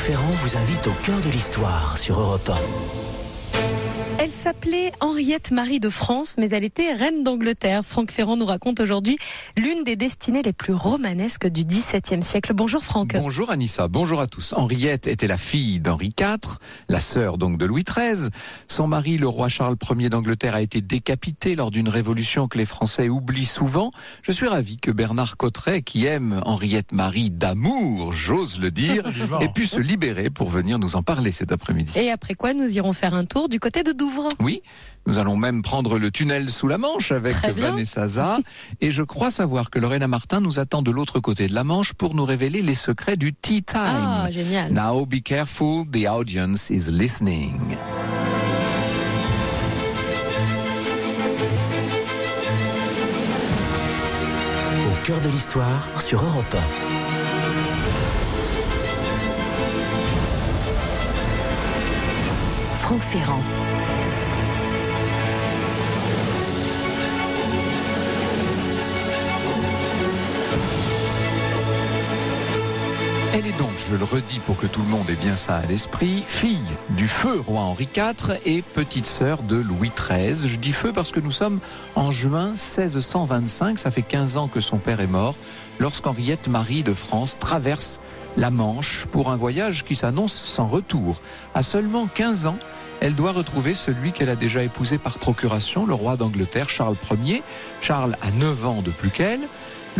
Ferrand vous invite au cœur de l'histoire sur Europe 1. Elle s'appelait Henriette Marie de France, mais elle était reine d'Angleterre. Franck Ferrand nous raconte aujourd'hui l'une des destinées les plus romanesques du XVIIe siècle. Bonjour Franck. Bonjour Anissa, bonjour à tous. Henriette était la fille d'Henri IV, la sœur donc de Louis XIII. Son mari, le roi Charles Ier d'Angleterre, a été décapité lors d'une révolution que les Français oublient souvent. Je suis ravi que Bernard Cotteret, qui aime Henriette Marie d'amour, j'ose le dire, ait pu se libérer pour venir nous en parler cet après-midi. Et après quoi, nous irons faire un tour du côté de Douvres. Oui, nous allons même prendre le tunnel sous la Manche avec Vanessa Za. Et je crois savoir que Lorena Martin nous attend de l'autre côté de la Manche pour nous révéler les secrets du tea time. Ah, génial. Now be careful, the audience is listening. Au cœur de l'histoire sur Europe 1. Franck Ferrand. Elle est donc, je le redis pour que tout le monde ait bien ça à l'esprit, fille du feu roi Henri IV et petite sœur de Louis XIII. Je dis feu parce que nous sommes en juin 1625, ça fait 15 ans que son père est mort, lorsqu'Henriette Marie de France traverse la Manche pour un voyage qui s'annonce sans retour. À seulement 15 ans, elle doit retrouver celui qu'elle a déjà épousé par procuration, le roi d'Angleterre Charles Ier. Charles a 9 ans de plus qu'elle.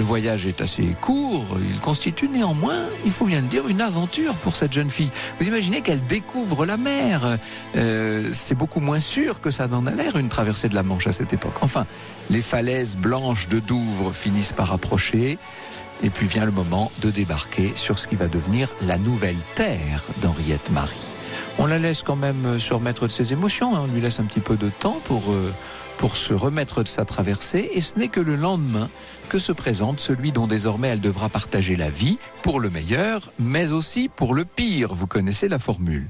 Le voyage est assez court, il constitue néanmoins, il faut bien le dire, une aventure pour cette jeune fille. Vous imaginez qu'elle découvre la mer. Euh, c'est beaucoup moins sûr que ça n'en a l'air, une traversée de la Manche à cette époque. Enfin, les falaises blanches de Douvres finissent par approcher. Et puis vient le moment de débarquer sur ce qui va devenir la nouvelle terre d'Henriette Marie. On la laisse quand même se remettre de ses émotions, hein. on lui laisse un petit peu de temps pour, euh, pour se remettre de sa traversée, et ce n'est que le lendemain que se présente celui dont désormais elle devra partager la vie, pour le meilleur, mais aussi pour le pire. Vous connaissez la formule.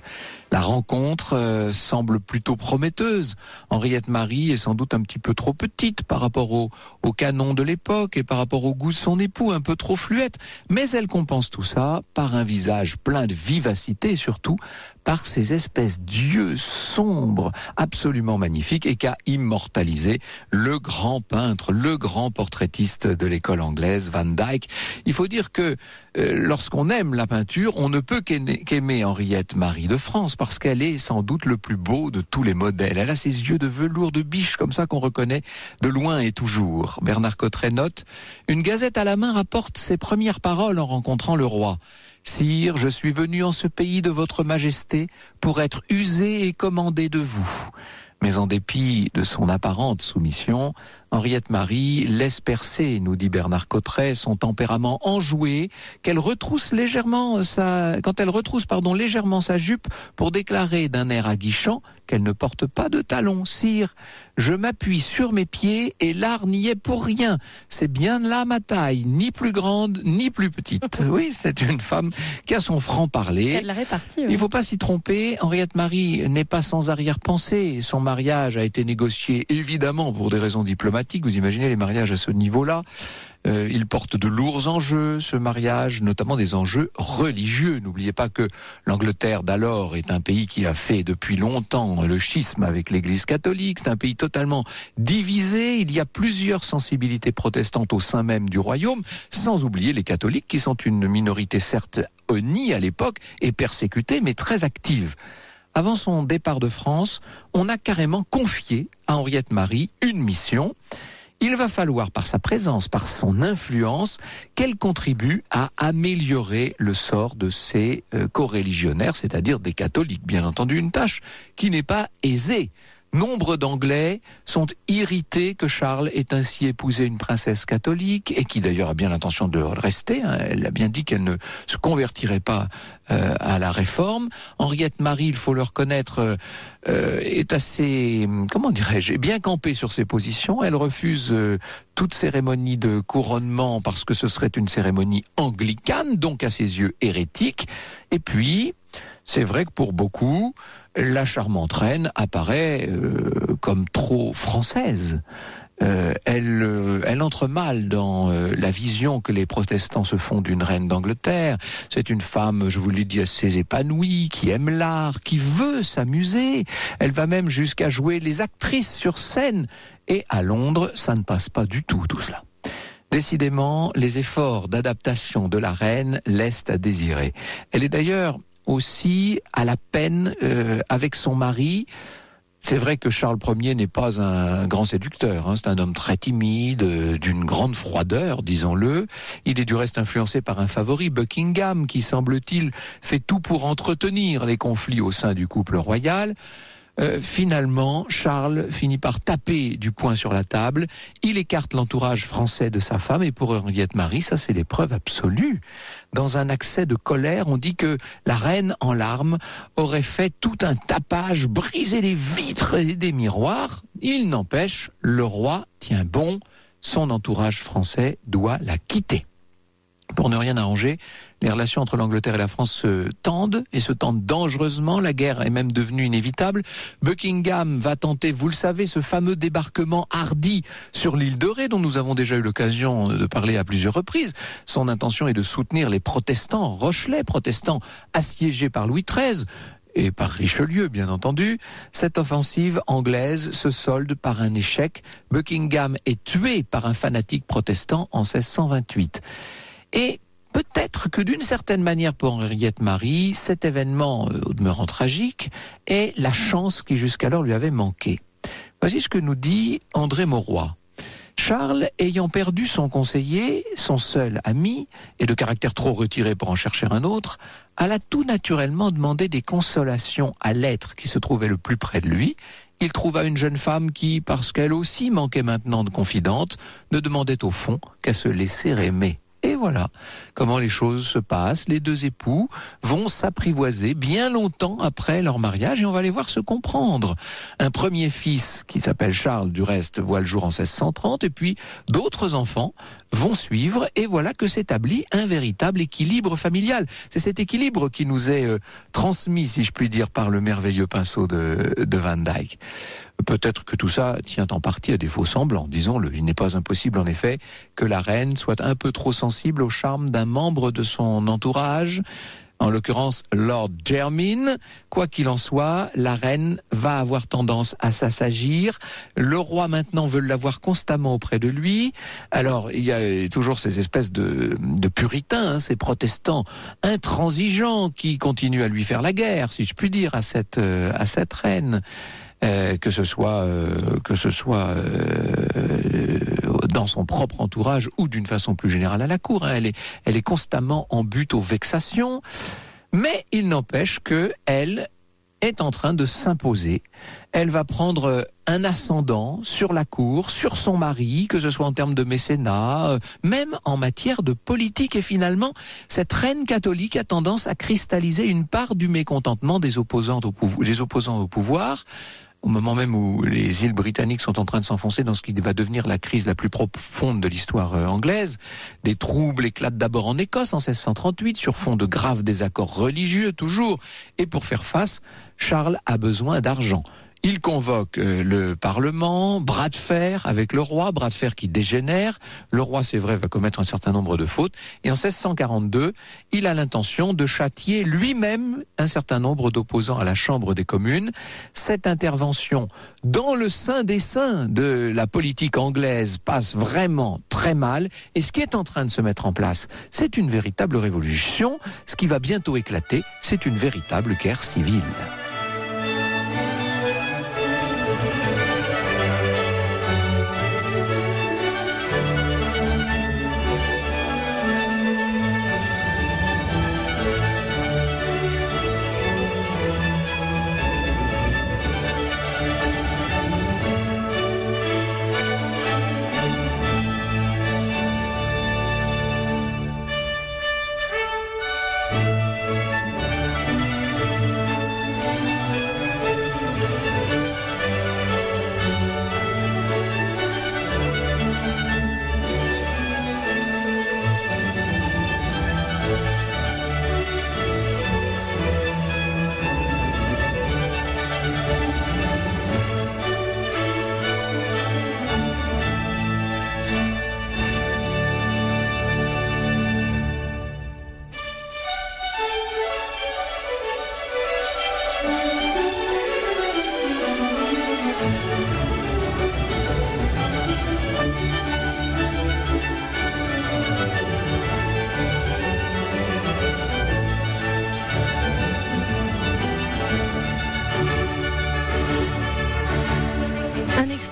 La rencontre euh, semble plutôt prometteuse. Henriette Marie est sans doute un petit peu trop petite par rapport au, au canon de l'époque et par rapport au goût de son époux, un peu trop fluette. Mais elle compense tout ça par un visage plein de vivacité et surtout par ces espèces d'yeux sombres absolument magnifiques et qu'a immortalisé le grand peintre, le grand portraitiste de l'école anglaise, Van Dyck. Il faut dire que euh, lorsqu'on aime la peinture, on ne peut qu'aimer Henriette Marie de France parce qu'elle est sans doute le plus beau de tous les modèles. Elle a ses yeux de velours de biche comme ça qu'on reconnaît de loin et toujours. Bernard Cotteret note, une gazette à la main rapporte ses premières paroles en rencontrant le roi. Sire, je suis venu en ce pays de votre majesté pour être usé et commandé de vous. Mais en dépit de son apparente soumission, Henriette Marie laisse percer, nous dit Bernard Cotteret, son tempérament enjoué, qu'elle retrousse légèrement sa, quand elle retrousse, pardon, légèrement sa jupe pour déclarer d'un air aguichant qu'elle ne porte pas de talons. Sire, je m'appuie sur mes pieds et l'art n'y est pour rien. C'est bien là ma taille, ni plus grande, ni plus petite. oui, c'est une femme qui a son franc-parler. Oui. Il faut pas s'y tromper. Henriette Marie n'est pas sans arrière-pensée. Son mariage a été négocié évidemment pour des raisons diplomatiques vous imaginez les mariages à ce niveau-là. Euh, il porte de lourds enjeux, ce mariage, notamment des enjeux religieux. N'oubliez pas que l'Angleterre d'alors est un pays qui a fait depuis longtemps le schisme avec l'Église catholique. C'est un pays totalement divisé. Il y a plusieurs sensibilités protestantes au sein même du royaume, sans oublier les catholiques qui sont une minorité certes honnie à l'époque et persécutée, mais très active avant son départ de France, on a carrément confié à Henriette Marie une mission. Il va falloir, par sa présence, par son influence, qu'elle contribue à améliorer le sort de ses euh, coreligionnaires, c'est-à-dire des catholiques. Bien entendu, une tâche qui n'est pas aisée. Nombre d'Anglais sont irrités que Charles ait ainsi épousé une princesse catholique et qui d'ailleurs a bien l'intention de rester. Hein. Elle a bien dit qu'elle ne se convertirait pas euh, à la réforme. Henriette Marie, il faut le reconnaître, euh, est assez, comment dirais-je, bien campée sur ses positions. Elle refuse euh, toute cérémonie de couronnement parce que ce serait une cérémonie anglicane, donc à ses yeux hérétique. Et puis, c'est vrai que pour beaucoup, la charmante reine apparaît euh, comme trop française. Euh, elle, euh, elle entre mal dans la vision que les protestants se font d'une reine d'Angleterre. C'est une femme, je vous l'ai dit, assez épanouie, qui aime l'art, qui veut s'amuser. Elle va même jusqu'à jouer les actrices sur scène. Et à Londres, ça ne passe pas du tout tout cela. Décidément, les efforts d'adaptation de la reine laissent à désirer. Elle est d'ailleurs aussi à la peine avec son mari. C'est vrai que Charles Ier n'est pas un grand séducteur, hein. c'est un homme très timide, euh, d'une grande froideur, disons-le. Il est du reste influencé par un favori, Buckingham, qui semble-t-il fait tout pour entretenir les conflits au sein du couple royal. Euh, finalement, Charles finit par taper du poing sur la table. Il écarte l'entourage français de sa femme et pour Henriette Marie, ça c'est l'épreuve absolue. Dans un accès de colère, on dit que la reine en larmes aurait fait tout un tapage, brisé les vitres et des miroirs. Il n'empêche, le roi tient bon. Son entourage français doit la quitter. Pour ne rien arranger, les relations entre l'Angleterre et la France se tendent et se tendent dangereusement. La guerre est même devenue inévitable. Buckingham va tenter, vous le savez, ce fameux débarquement hardi sur l'île de Ré dont nous avons déjà eu l'occasion de parler à plusieurs reprises. Son intention est de soutenir les protestants Rochelais, protestants assiégés par Louis XIII et par Richelieu, bien entendu, cette offensive anglaise se solde par un échec. Buckingham est tué par un fanatique protestant en 1628. Et Peut-être que d'une certaine manière pour Henriette Marie, cet événement, euh, au demeurant tragique, est la chance qui jusqu'alors lui avait manqué. Voici ce que nous dit André Mauroy. Charles, ayant perdu son conseiller, son seul ami, et de caractère trop retiré pour en chercher un autre, alla tout naturellement demander des consolations à l'être qui se trouvait le plus près de lui. Il trouva une jeune femme qui, parce qu'elle aussi manquait maintenant de confidente, ne demandait au fond qu'à se laisser aimer. Et voilà comment les choses se passent. Les deux époux vont s'apprivoiser bien longtemps après leur mariage et on va les voir se comprendre. Un premier fils qui s'appelle Charles, du reste, voit le jour en 1630 et puis d'autres enfants vont suivre et voilà que s'établit un véritable équilibre familial. C'est cet équilibre qui nous est euh, transmis, si je puis dire, par le merveilleux pinceau de, de Van Dyck. Peut-être que tout ça tient en partie à des faux semblants, disons-le. Il n'est pas impossible, en effet, que la reine soit un peu trop sensible au charme d'un membre de son entourage, en l'occurrence Lord Jermyn. Quoi qu'il en soit, la reine va avoir tendance à s'assagir. Le roi maintenant veut l'avoir constamment auprès de lui. Alors il y a toujours ces espèces de, puritains, hein, ces protestants intransigeants qui continuent à lui faire la guerre, si je puis dire, à cette, euh, à cette reine. Euh, que ce soit euh, que ce soit euh, dans son propre entourage ou d'une façon plus générale à la cour. Hein. Elle est elle est constamment en but aux vexations, mais il n'empêche que elle est en train de s'imposer. Elle va prendre un ascendant sur la cour, sur son mari, que ce soit en termes de mécénat, même en matière de politique. Et finalement, cette reine catholique a tendance à cristalliser une part du mécontentement des opposants au, pouvoir, des opposants au pouvoir au moment même où les îles britanniques sont en train de s'enfoncer dans ce qui va devenir la crise la plus profonde de l'histoire euh, anglaise, des troubles éclatent d'abord en Écosse en 1638 sur fond de graves désaccords religieux toujours, et pour faire face, Charles a besoin d'argent. Il convoque euh, le Parlement, bras de fer avec le roi, bras de fer qui dégénère. Le roi, c'est vrai, va commettre un certain nombre de fautes. Et en 1642, il a l'intention de châtier lui-même un certain nombre d'opposants à la Chambre des communes. Cette intervention dans le sein des saints de la politique anglaise passe vraiment très mal. Et ce qui est en train de se mettre en place, c'est une véritable révolution. Ce qui va bientôt éclater, c'est une véritable guerre civile.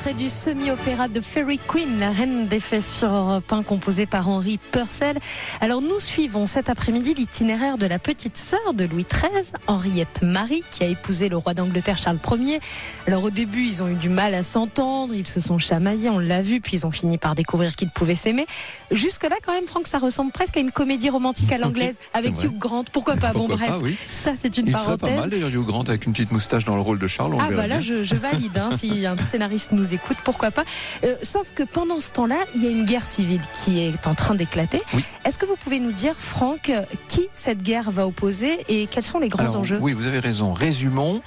Du semi-opéra de Fairy Queen, la reine des fées sur Europe 1, composé par Henri Purcell. Alors nous suivons cet après-midi l'itinéraire de la petite sœur de Louis XIII, Henriette Marie, qui a épousé le roi d'Angleterre Charles Ier. Alors au début, ils ont eu du mal à s'entendre, ils se sont chamaillés, on l'a vu, puis ils ont fini par découvrir qu'ils pouvaient s'aimer. Jusque-là, quand même, Franck, ça ressemble presque à une comédie romantique à l'anglaise, avec Hugh Grant. Pourquoi pas Pourquoi Bon, bref, oui. ça c'est une Il parenthèse. serait pas mal d'ailleurs Hugh Grant avec une petite moustache dans le rôle de Charles. On Ah bah là, je, je valide, hein, si un scénariste nous écoute, pourquoi pas. Euh, sauf que pendant ce temps-là, il y a une guerre civile qui est en train d'éclater. Oui. Est-ce que vous pouvez nous dire, Franck, qui cette guerre va opposer et quels sont les grands Alors, enjeux? Oui, vous avez raison. Résumons.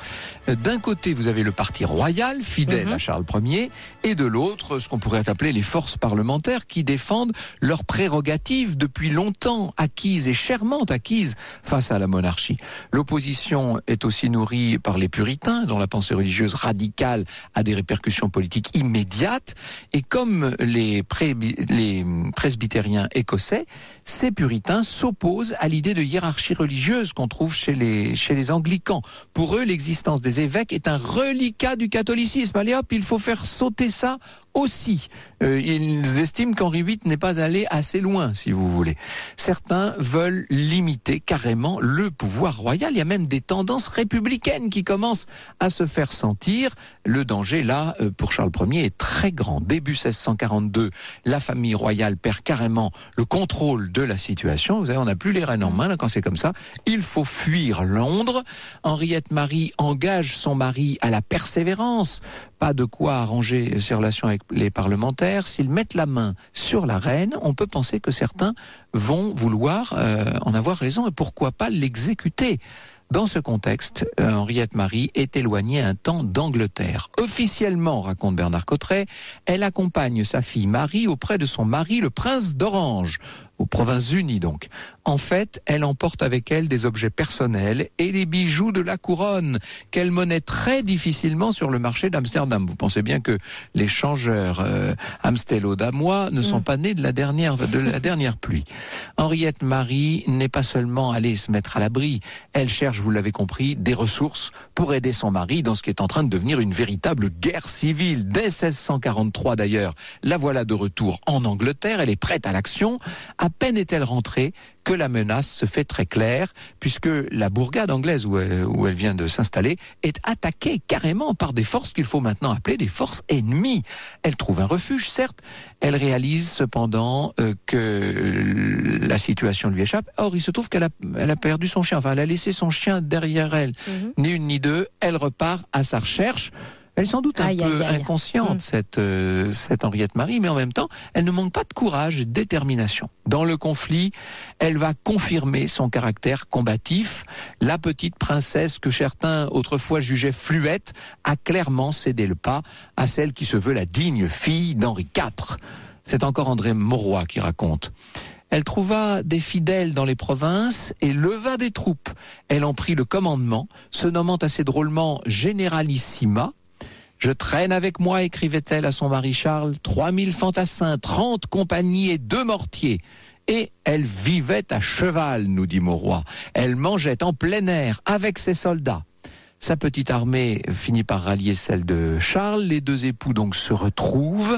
D'un côté, vous avez le parti royal, fidèle Mhm. à Charles Ier, et de l'autre, ce qu'on pourrait appeler les forces parlementaires qui défendent leurs prérogatives depuis longtemps acquises et chèrement acquises face à la monarchie. L'opposition est aussi nourrie par les puritains, dont la pensée religieuse radicale a des répercussions politiques immédiates, et comme les, presbytériens écossais, ces puritains s'opposent à l'idée de hiérarchie religieuse qu'on trouve chez les, chez les anglicans. Pour eux, l'existence des évêques est un reliquat du catholicisme. Allez hop, il faut faire sauter ça aussi. Euh, ils estiment qu'Henri VIII n'est pas allé assez loin, si vous voulez. Certains veulent limiter carrément le pouvoir royal. Il y a même des tendances républicaines qui commencent à se faire sentir. Le danger, là, euh, pour Charles Ier, est très grand. Début 1642, la famille royale perd carrément le contrôle de la situation. Vous savez, on n'a plus les rênes en main quand c'est comme ça. Il faut fuir Londres. Henriette Marie engage son mari à la persévérance. Pas de quoi arranger ses relations avec les parlementaires. S'ils mettent la main sur la reine, on peut penser que certains vont vouloir euh, en avoir raison et pourquoi pas l'exécuter? Dans ce contexte, euh, Henriette Marie est éloignée un temps d'Angleterre. Officiellement, raconte Bernard Cotteret, elle accompagne sa fille Marie auprès de son mari, le prince d'Orange, aux Provinces-Unies donc. En fait, elle emporte avec elle des objets personnels et les bijoux de la couronne qu'elle monnaie très difficilement sur le marché d'Amsterdam. Vous pensez bien que les changeurs euh, amstello-damois ne sont Mm. pas nés de la dernière de la dernière pluie. Henriette Marie n'est pas seulement allée se mettre à l'abri, elle cherche, vous l'avez compris, des ressources pour aider son mari dans ce qui est en train de devenir une véritable guerre civile. Dès 1643 d'ailleurs, la voilà de retour en Angleterre, elle est prête à l'action. À peine est-elle rentrée que la menace se fait très claire, puisque la bourgade anglaise où elle, où elle vient de s'installer est attaquée carrément par des forces qu'il faut maintenant appeler des forces ennemies. Elle trouve un refuge, certes, elle réalise cependant euh, que euh, la situation lui échappe. Or, il se trouve qu'elle a, elle a perdu son chien, enfin, elle a laissé son chien derrière elle. Mhm. Ni une ni deux, elle repart à sa recherche. Elle est sans doute un Aïe, peu aïe, aïe. inconsciente, Mm. cette, euh, cette Henriette Marie, mais en même temps, elle ne manque pas de courage et de détermination. Dans le conflit, elle va confirmer son caractère combatif. La petite princesse que certains autrefois jugeaient fluette a clairement cédé le pas à celle qui se veut la digne fille d'Henri IV. C'est encore André Mauroy qui raconte. Elle trouva des fidèles dans les provinces et leva des troupes. Elle en prit le commandement, se nommant assez drôlement Généralissima. Je traîne avec moi, écrivait-elle à son mari Charles, 3000 fantassins, 30 compagnies et deux mortiers. Et elle vivait à cheval, nous dit Mauroy. Elle mangeait en plein air avec ses soldats. Sa petite armée finit par rallier celle de Charles. Les deux époux donc se retrouvent.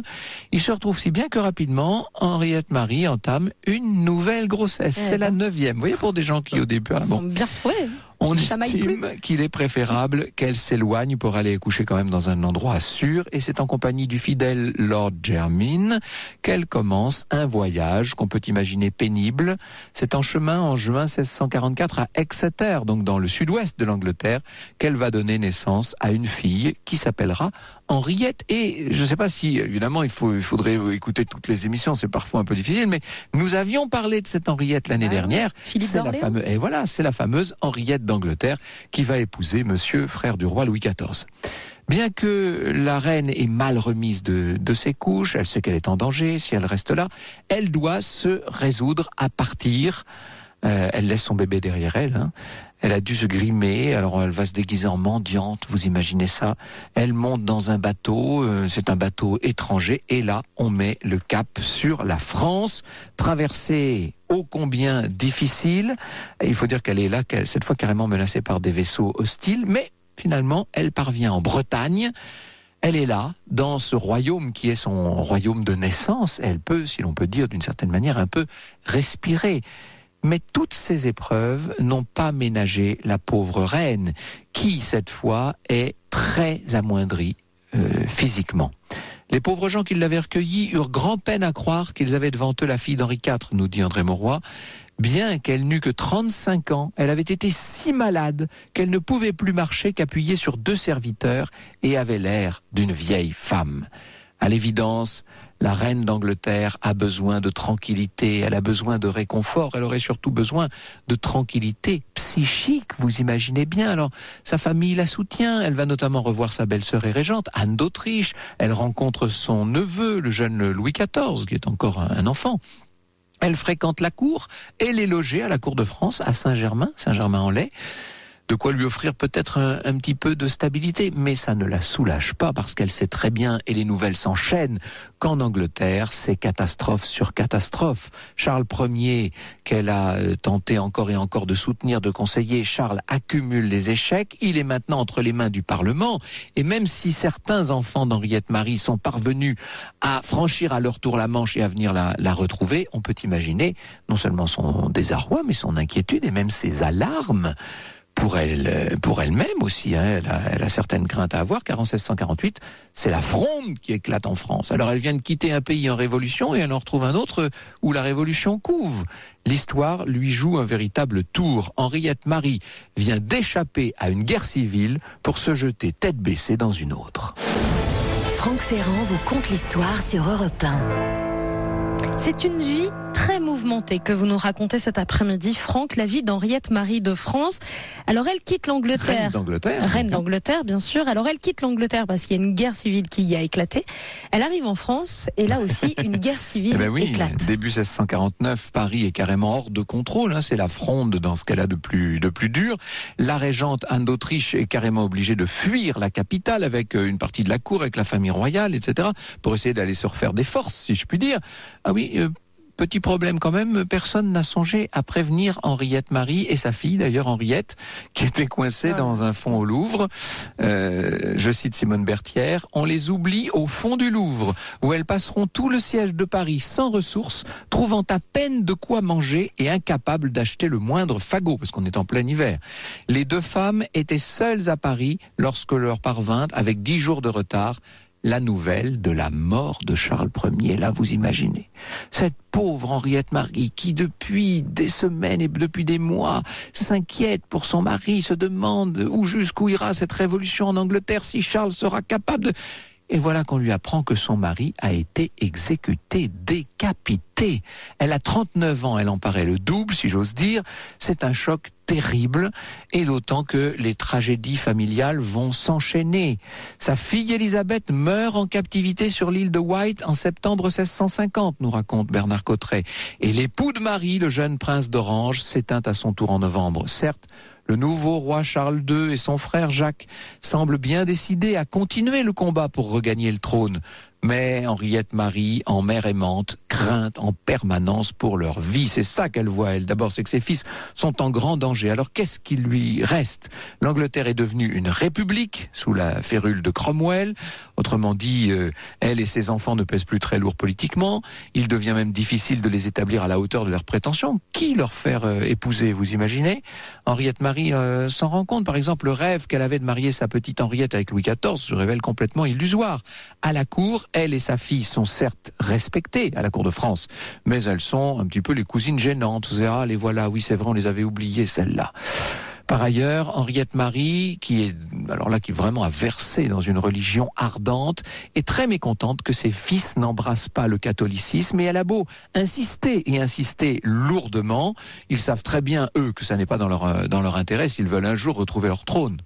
Ils se retrouvent si bien que rapidement, Henriette Marie entame une nouvelle grossesse. Eh C'est la ben. neuvième. Vous voyez, pour des gens qui au début, ah Ils bon, sont bien retrouvés. On estime qu'il est préférable qu'elle s'éloigne pour aller coucher quand même dans un endroit sûr. Et c'est en compagnie du fidèle Lord Jermyn qu'elle commence un voyage qu'on peut imaginer pénible. C'est en chemin en juin 1644 à Exeter, donc dans le sud-ouest de l'Angleterre, qu'elle va donner naissance à une fille qui s'appellera Henriette. Et je ne sais pas si, évidemment, il, faut, il faudrait écouter toutes les émissions, c'est parfois un peu difficile, mais nous avions parlé de cette Henriette l'année Ah dernière. Philippe C'est la fameuse, et voilà, c'est la fameuse Henriette d'Angleterre qui va épouser monsieur frère du roi Louis XIV. Bien que la reine est mal remise de, de ses couches, elle sait qu'elle est en danger, si elle reste là, elle doit se résoudre à partir. Euh, elle laisse son bébé derrière elle. hein. Elle a dû se grimer, alors elle va se déguiser en mendiante, vous imaginez ça. Elle monte dans un bateau, euh, c'est un bateau étranger, et là, on met le cap sur la France, traversée ô combien difficile. Et il faut dire qu'elle est là, cette fois carrément menacée par des vaisseaux hostiles, mais finalement, elle parvient en Bretagne. Elle est là, dans ce royaume qui est son royaume de naissance. Elle peut, si l'on peut dire d'une certaine manière, un peu respirer. Mais toutes ces épreuves n'ont pas ménagé la pauvre reine, qui, cette fois, est très amoindrie euh, physiquement. Les pauvres gens qui l'avaient recueillie eurent grand peine à croire qu'ils avaient devant eux la fille d'Henri IV, nous dit André Mauroy. Bien qu'elle n'eût que 35 ans, elle avait été si malade qu'elle ne pouvait plus marcher qu'appuyée sur deux serviteurs et avait l'air d'une vieille femme. À l'évidence, la reine d'Angleterre a besoin de tranquillité, elle a besoin de réconfort, elle aurait surtout besoin de tranquillité psychique, vous imaginez bien. Alors, sa famille la soutient, elle va notamment revoir sa belle-sœur et régente, Anne d'Autriche, elle rencontre son neveu, le jeune Louis XIV, qui est encore un enfant. Elle fréquente la cour, elle est logée à la cour de France, à Saint-Germain, Saint-Germain-en-Laye de quoi lui offrir peut-être un, petit peu de stabilité, mais ça ne la soulage pas parce qu'elle sait très bien, et les nouvelles s'enchaînent, qu'en Angleterre, c'est catastrophe sur catastrophe. Charles Ier, qu'elle a euh, tenté encore et encore de soutenir, de conseiller, Charles accumule les échecs, il est maintenant entre les mains du Parlement, et même si certains enfants d'Henriette Marie sont parvenus à franchir à leur tour la Manche et à venir la, la retrouver, on peut imaginer non seulement son désarroi, mais son inquiétude et même ses alarmes pour elle, pour elle-même aussi. Hein. Elle, a, elle, a, certaines craintes à avoir, car en 1648, c'est la fronde qui éclate en France. Alors elle vient de quitter un pays en révolution et elle en retrouve un autre où la révolution couve. L'histoire lui joue un véritable tour. Henriette Marie vient d'échapper à une guerre civile pour se jeter tête baissée dans une autre. Franck Ferrand vous conte l'histoire sur Europe 1. C'est une vie très mouvementée que vous nous racontez cet après-midi, Franck, la vie d'Henriette Marie de France. Alors elle quitte l'Angleterre. Reine d'Angleterre. Reine d'Angleterre, bien sûr. Alors elle quitte l'Angleterre parce qu'il y a une guerre civile qui y a éclaté. Elle arrive en France et là aussi une guerre civile eh ben oui, éclate. Début 1649, Paris est carrément hors de contrôle. Hein. C'est la fronde dans ce qu'elle a de plus, de plus dur. La régente Anne d'Autriche est carrément obligée de fuir la capitale avec euh, une partie de la cour, avec la famille royale, etc., pour essayer d'aller se refaire des forces, si je puis dire. Ah oui, euh, Petit problème quand même, personne n'a songé à prévenir Henriette Marie et sa fille d'ailleurs Henriette, qui était coincée ah. dans un fond au Louvre. Euh, je cite Simone Berthière, on les oublie au fond du Louvre, où elles passeront tout le siège de Paris sans ressources, trouvant à peine de quoi manger et incapables d'acheter le moindre fagot, parce qu'on est en plein hiver. Les deux femmes étaient seules à Paris lorsque leur parvint, avec dix jours de retard, la nouvelle de la mort de Charles Ier. Là, vous imaginez. Cette pauvre Henriette Marie qui, depuis des semaines et depuis des mois, s'inquiète pour son mari, se demande où jusqu'où ira cette révolution en Angleterre, si Charles sera capable de... Et voilà qu'on lui apprend que son mari a été exécuté, décapité. Elle a 39 ans, elle en paraît le double, si j'ose dire. C'est un choc terrible, et d'autant que les tragédies familiales vont s'enchaîner. Sa fille Elisabeth meurt en captivité sur l'île de White en septembre 1650, nous raconte Bernard Cotteret. Et l'époux de Marie, le jeune prince d'Orange, s'éteint à son tour en novembre. Certes, le nouveau roi Charles II et son frère Jacques semblent bien décidés à continuer le combat pour regagner le trône. Mais Henriette Marie, en mère aimante, craint en permanence pour leur vie. C'est ça qu'elle voit, elle. D'abord, c'est que ses fils sont en grand danger. Alors, qu'est-ce qui lui reste? L'Angleterre est devenue une république sous la férule de Cromwell. Autrement dit, euh, elle et ses enfants ne pèsent plus très lourd politiquement. Il devient même difficile de les établir à la hauteur de leurs prétentions. Qui leur faire euh, épouser, vous imaginez? Henriette Marie euh, s'en rend compte. Par exemple, le rêve qu'elle avait de marier sa petite Henriette avec Louis XIV se révèle complètement illusoire. À la cour, elle et sa fille sont certes respectées à la cour de France, mais elles sont un petit peu les cousines gênantes. Vous ah, les voilà, oui c'est vrai, on les avait oubliées celles-là. Par ailleurs, Henriette Marie, qui est alors là qui vraiment a versé dans une religion ardente, est très mécontente que ses fils n'embrassent pas le catholicisme. Et elle a beau insister et insister lourdement, ils savent très bien eux que ça n'est pas dans leur euh, dans leur intérêt s'ils veulent un jour retrouver leur trône.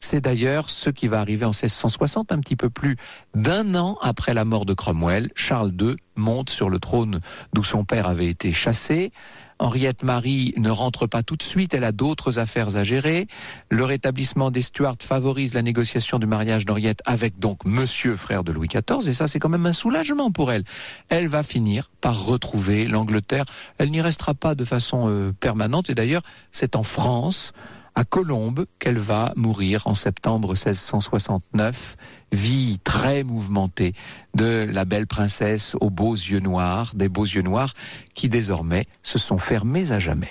C'est d'ailleurs ce qui va arriver en 1660, un petit peu plus d'un an après la mort de Cromwell. Charles II monte sur le trône d'où son père avait été chassé. Henriette Marie ne rentre pas tout de suite, elle a d'autres affaires à gérer. Le rétablissement des Stuarts favorise la négociation du mariage d'Henriette avec donc monsieur frère de Louis XIV, et ça c'est quand même un soulagement pour elle. Elle va finir par retrouver l'Angleterre. Elle n'y restera pas de façon euh, permanente, et d'ailleurs c'est en France à Colombes qu'elle va mourir en septembre 1669. Vie très mouvementée de la belle princesse aux beaux yeux noirs, des beaux yeux noirs qui désormais se sont fermés à jamais.